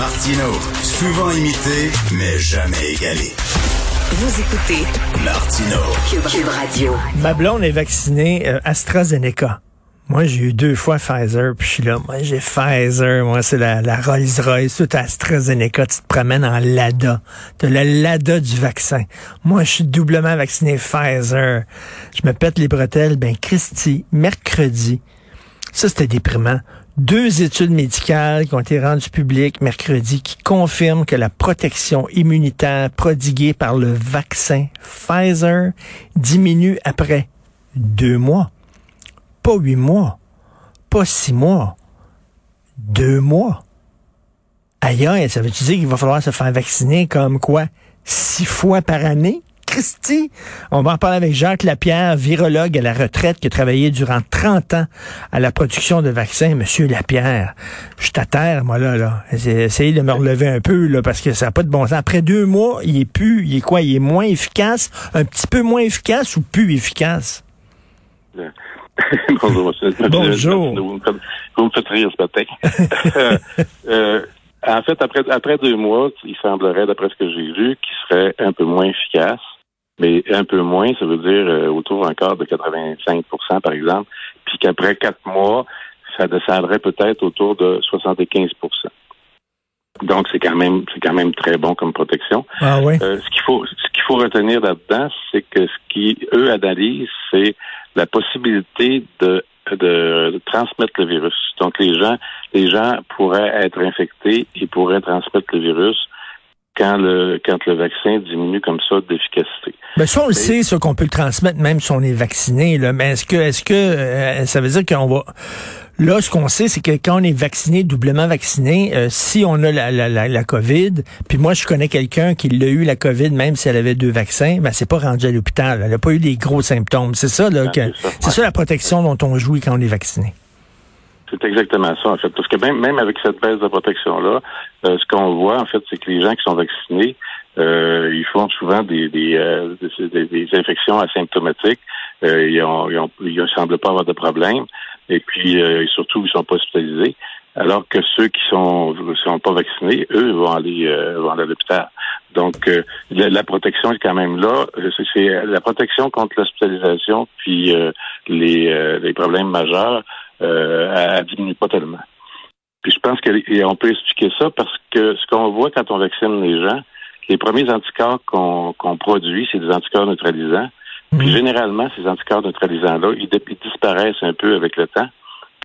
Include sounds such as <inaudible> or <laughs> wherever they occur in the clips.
Martino, souvent imité, mais jamais égalé. Vous écoutez Martino. Cube, Cube Radio. Ma blonde est vaccinée euh, AstraZeneca. Moi, j'ai eu deux fois Pfizer, puis je suis là, moi, j'ai Pfizer, moi, c'est la, la Rolls-Royce, tout AstraZeneca, tu te promènes en Lada. T'as le Lada du vaccin. Moi, je suis doublement vacciné Pfizer. Je me pète les bretelles, ben, Christy, mercredi, ça, c'était déprimant. Deux études médicales qui ont été rendues publiques mercredi qui confirment que la protection immunitaire prodiguée par le vaccin Pfizer diminue après deux mois. Pas huit mois. Pas six mois. Deux mois. Ailleurs, ça veut-tu dire qu'il va falloir se faire vacciner comme quoi? Six fois par année? Christy. On va en parler avec Jacques Lapierre, virologue à la retraite qui a travaillé durant 30 ans à la production de vaccins. Monsieur Lapierre, je suis à terre, moi, là, là. Essayez de me relever un peu, là, parce que ça n'a pas de bon sens. Après deux mois, il est plus, il est quoi? Il est moins efficace, un petit peu moins efficace ou plus efficace? <laughs> Bonjour, monsieur. Bonjour. Vous me faites, vous me faites rire ce matin. <laughs> euh, en fait, après, après deux mois, il semblerait, d'après ce que j'ai vu, qu'il serait un peu moins efficace. Mais un peu moins, ça veut dire euh, autour encore de 85% par exemple. Puis qu'après quatre mois, ça descendrait peut-être autour de 75% donc c'est quand même c'est quand même très bon comme protection. Ah oui? Euh, ce qu'il faut ce qu'il faut retenir là-dedans, c'est que ce qui eux analysent, c'est la possibilité de, de, de transmettre le virus. Donc les gens les gens pourraient être infectés et pourraient transmettre le virus quand le quand le vaccin diminue comme ça d'efficacité. Ben ça on le sait, ça qu'on peut le transmettre même si on est vacciné. Là. Mais est-ce que est-ce que euh, ça veut dire qu'on va Là, ce qu'on sait, c'est que quand on est vacciné, doublement vacciné, euh, si on a la, la, la, la, COVID, puis moi, je connais quelqu'un qui l'a eu, la COVID, même si elle avait deux vaccins, ben c'est pas rendu à l'hôpital. Elle n'a pas eu des gros symptômes. C'est ça, là, que, c'est ça la protection dont on joue quand on est vacciné. C'est exactement ça, en fait. Parce que même, même avec cette baisse de protection-là, euh, ce qu'on voit, en fait, c'est que les gens qui sont vaccinés, euh, ils font souvent des, des, euh, des, des infections asymptomatiques. Euh, ils, ont, ils, ont, ils semblent pas avoir de problème. Et puis, euh, surtout, ils sont pas hospitalisés. Alors que ceux qui sont sont pas vaccinés, eux, vont aller, vont aller à l'hôpital. Donc, la, la, protection est quand même là. C'est la protection contre l'hospitalisation puis les, les problèmes majeurs euh, elle diminue pas tellement. Puis je pense qu'on peut expliquer ça parce que ce qu'on voit quand on vaccine les gens, les premiers anticorps qu'on produit, c'est des anticorps neutralisants. Puis Mhm. généralement, ces anticorps neutralisants-là, ils, ils, disparaissent un peu avec le temps,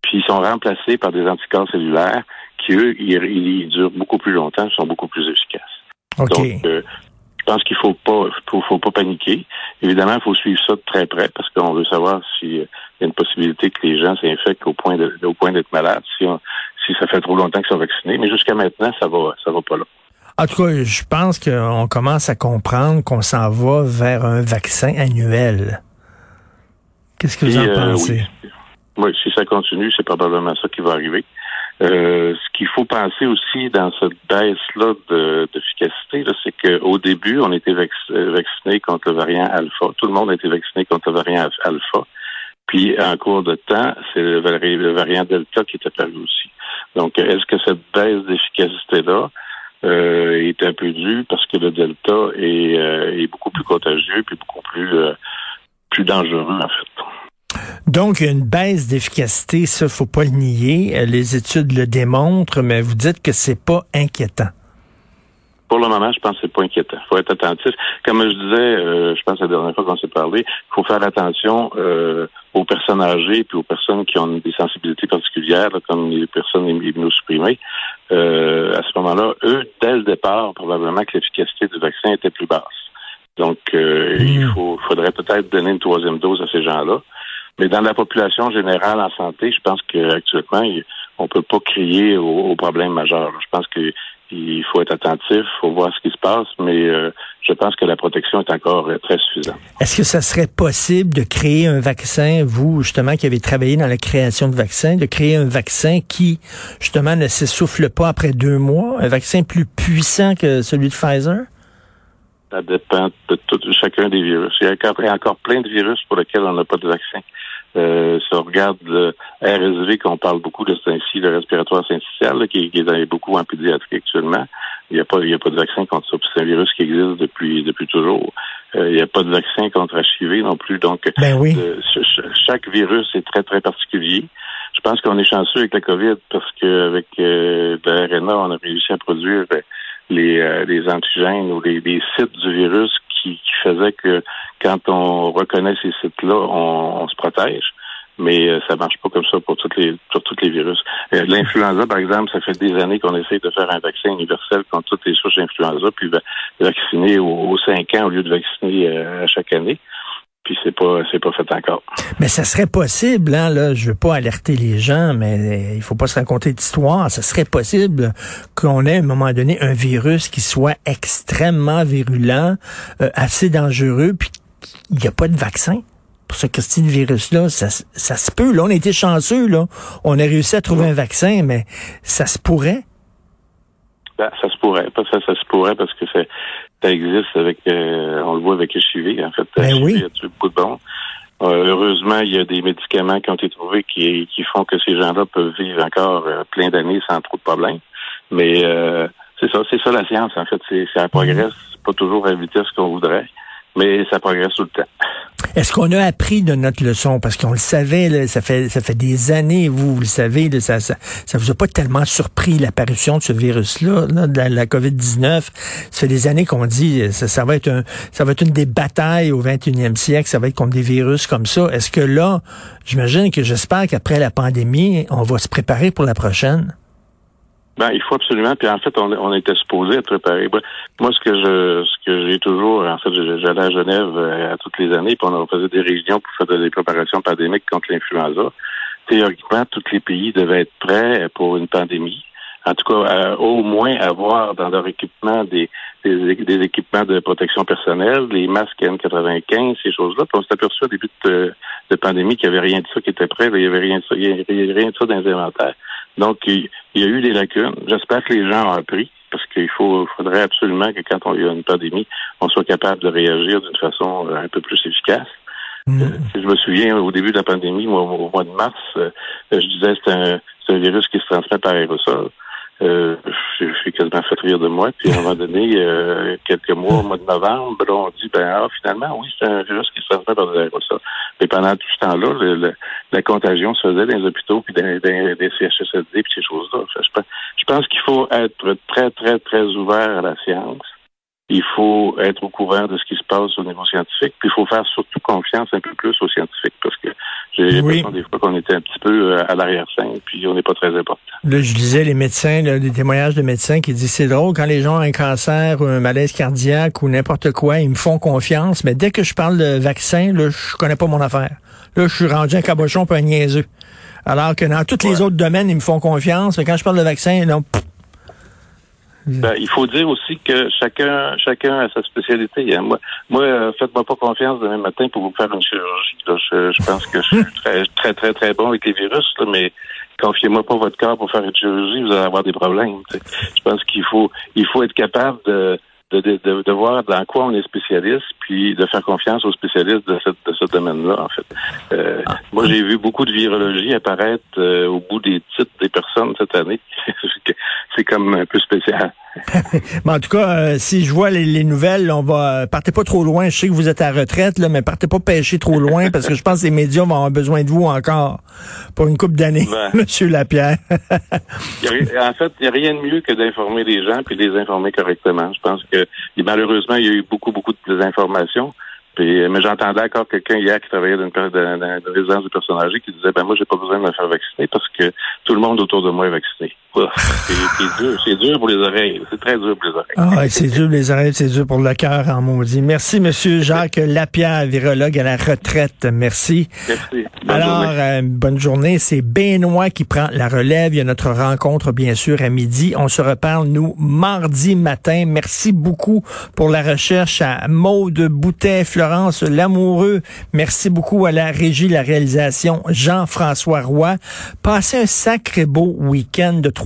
puis ils sont remplacés par des anticorps cellulaires qui, eux, ils, ils durent beaucoup plus longtemps, sont beaucoup plus efficaces. Okay. Donc, euh, je pense qu'il faut pas faut, faut pas paniquer. Évidemment, il faut suivre ça de très près parce qu'on veut savoir s'il y a une possibilité que les gens s'infectent au point de, au point d'être malades si, on, si ça fait trop longtemps qu'ils sont vaccinés. Mais jusqu'à maintenant, ça va ça va pas là. En tout cas, je pense qu'on commence à comprendre qu'on s'en va vers un vaccin annuel. Qu'est-ce que vous en euh, pensez? Oui. oui. si ça continue, c'est probablement ça qui va arriver. Euh, ce qu'il faut penser aussi dans cette baisse-là d'efficacité, c'est qu'au début, on était vac vacciné contre le variant alpha. Tout le monde a été vacciné contre le variant alpha. Puis, en cours de temps, c'est le, variant delta qui est apparu aussi. Donc, est-ce que cette baisse d'efficacité-là euh, est un peu due parce que le delta est, euh, est beaucoup plus contagieux puis beaucoup plus, euh, plus dangereux, en fait? Donc, une baisse d'efficacité, ça, faut pas le nier. Les études le démontrent, mais vous dites que c'est pas inquiétant. Pour le moment, je pense que c'est pas inquiétant. Il faut être attentif. Comme je disais, euh, je pense la dernière fois qu'on s'est parlé, il faut faire attention euh, aux personnes âgées puis aux personnes qui ont des sensibilités particulières, là, comme les personnes immunosupprimées. Euh, à ce moment-là, eux, dès le départ, probablement que l'efficacité du vaccin était plus basse. Donc, mmh. il faut, faudrait peut-être donner une troisième dose à ces gens-là. Mais dans la population générale en santé, je pense qu'actuellement, on peut pas crier aux, aux problèmes majeurs. Je pense que il faut être attentif, il faut voir ce qui se passe, mais euh, je pense que la protection est encore euh, très suffisante. Est-ce que ça serait possible de créer un vaccin, vous justement qui avez travaillé dans la création de vaccins, de créer un vaccin qui justement ne s'essouffle pas après deux mois, un vaccin plus puissant que celui de Pfizer? Ça dépend de tout, chacun des virus. Il y a encore, il y a encore plein de virus pour lesquels on n'a pas de vaccin. Euh, si on regarde le RSV, qu'on parle beaucoup de ce ainsi, le respiratoire syncytial, qui, qui est beaucoup en pédiatrie actuellement, il n'y a pas, il y a pas de vaccin contre ça. C'est un virus qui existe depuis depuis toujours. Euh, il n'y a pas de vaccin contre HIV non plus. Donc, ben oui. euh, chaque virus est très très particulier. Je pense qu'on est chanceux avec la COVID parce qu'avec euh, RNA, on a réussi à produire les, euh, les antigènes ou les, les, sites du virus qui, qui faisaient que quand on reconnaît ces sites-là, on, se protège. Mais euh, ça marche pas comme ça pour toutes les pour tous les virus. Euh, L'influenza, par exemple, ça fait des années qu'on essaie de faire un vaccin universel contre toutes les souches d'influenza, puis vacciner aux, cinq ans au lieu de vacciner à chaque année puis c'est pas c'est pas fait encore. Mais ça serait possible, hein, là, je veux pas alerter les gens, mais il faut pas se raconter d'histoire. Ça serait possible qu'on ait à un moment donné un virus qui soit extrêmement virulent, euh, assez dangereux, puis il n'y a pas de vaccin pour ce Christine virus-là. Ça, ça se peut. Là, on a été chanceux, là. On a réussi à trouver un vaccin, mais ça se pourrait. Ben, ça se pourrait. Ça, ça se pourrait parce que ça existe avec, euh, on le voit avec HIV, en fait. Ben oui. Il y a beaucoup de bon. Euh, heureusement, il y a des médicaments qui ont été trouvés qui, qui font que ces gens-là peuvent vivre encore euh, plein d'années sans trop de problèmes. Mais c'est ça, c'est ça la science, en fait. C'est, ça progresse pas toujours à la vitesse qu'on voudrait, mais ça progresse tout le temps. Est-ce qu'on a appris de notre leçon? Parce qu'on le savait, ça fait ça fait des années, vous, le savez, là, ça, ça, ça vous a pas tellement surpris l'apparition de ce virus-là, là, de la, COVID-19. Ça fait des années qu'on dit ça, ça va être un ça va être une des batailles au 21e siècle, ça va être comme des virus comme ça. Est-ce que là, j'imagine que j'espère qu'après la pandémie, on va se préparer pour la prochaine? Ben, il faut absolument. Puis en fait, on, on était supposé être préparé. Moi, ce que je, ce que j'ai toujours, en fait, j'allais à Genève euh, à toutes les années, puis on faisait des réunions pour faire des préparations pandémiques contre l'influenza. Théoriquement, tous les pays devaient être prêts pour une pandémie. En tout cas, euh, au moins avoir dans leur équipement des, des, équipements de protection personnelle, les masques N95, ces choses-là. Puis on s'est aperçu au début de, de pandémie qu'il n'y avait rien de ça qui était prêt. il n'y avait rien de ça, il y avait rien de ça dans les inventaires. Donc, il, y a eu des lacunes. J'espère que les gens ont appris, parce qu'il faut, faudrait absolument que quand il y a une pandémie, on soit capable de réagir d'une façon euh, un peu plus efficace. Mm. Euh, si je me souviens, au début de la pandémie, moi, au mois de mars, euh, je disais que c'est un, un, virus qui se transmet par aérosol. Euh, je suis quasiment fait rire de moi. Puis à un moment donné, euh, quelques mois, au mois de novembre, on dit ben ah, finalement, oui, c'est un virus qui se transmet par des aérosols. Mais pendant tout ce temps-là, la contagion se faisait dans les hôpitaux puis dans, dans les CHSLD puis ces choses-là. Je pense qu'il faut être très, très, très ouvert à la science il faut être au courant de ce qui se passe au niveau scientifique, puis il faut faire surtout confiance un peu plus aux scientifiques, parce que j'ai l'impression des fois qu'on était un petit peu euh, à l'arrière-scène, puis on n'est pas très important. Là, je disais les médecins, là, des témoignages de médecins qui disent c'est drôle quand les gens ont un cancer ou un malaise cardiaque ou n'importe quoi, ils me font confiance, mais dès que je parle de vaccin, là, je connais pas mon affaire. Là, je suis rendu un cabochon pas un niaiseux. Alors que dans tous les autres domaines, ils me font confiance, mais quand je parle de vaccin, non, ben, il faut dire aussi que chacun chacun a sa spécialité. Hein. Moi, moi euh, faites-moi pas confiance demain matin pour vous faire une chirurgie. Je, je, pense que je suis <laughs> très, très, très, très bon avec les virus, là, mais confiez-moi pas votre corps pour faire une chirurgie, vous allez avoir des problèmes. Je pense qu'il faut il faut être capable de de, de, de, voir dans quoi on est spécialiste, puis de faire confiance aux spécialistes de, cette, de ce domaine-là, en fait. Euh, ah. Moi, j'ai vu beaucoup de virologie apparaître euh, au bout des titres des personnes cette année. <laughs> C'est comme un peu spécial. <laughs> mais en tout cas, euh, si je vois les, nouvelles, on va partez pas trop loin. Je sais que vous êtes à retraite, là, mais partez pas pêcher trop loin parce que je pense que les médias vont avoir besoin de vous encore pour une coupe d'années, ben. <laughs> Monsieur Lapierre. <laughs> en fait, il n'y a rien de mieux que d'informer les gens puis de les informer correctement. Je pense que malheureusement, il y a eu beaucoup, beaucoup de désinformation. Puis, mais j'entendais encore quelqu'un hier qui travaillait dans une, résidence de personnes âgées qui disait ben moi j'ai pas besoin de me faire vacciner parce que tout le monde autour de moi est vacciné. <laughs> C'est dur, c'est dur pour les oreilles. C'est très dur pour les oreilles. Ah, c'est dur pour les oreilles, c'est dur pour le cœur en maudit. Merci, Monsieur Jacques Lapierre, virologue à la retraite. Merci. Merci. Bonne Alors, journée. Euh, bonne journée. C'est Benoît qui prend la relève. Il y a notre rencontre, bien sûr, à midi. On se reparle, nous, mardi matin. Merci beaucoup pour la recherche à Maude Boutet, Florence Lamoureux. Merci beaucoup à la régie, la réalisation, Jean-François Roy. Passez un sacré beau week-end de trois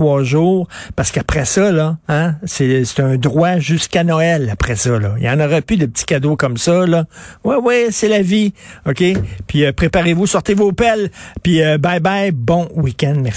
parce qu'après ça, là, hein, c'est un droit jusqu'à Noël après ça. Là. Il y en aura plus de petits cadeaux comme ça. Là. Ouais, ouais, c'est la vie. OK? Puis euh, préparez-vous, sortez vos pelles. Puis euh, bye bye, bon week-end. Merci.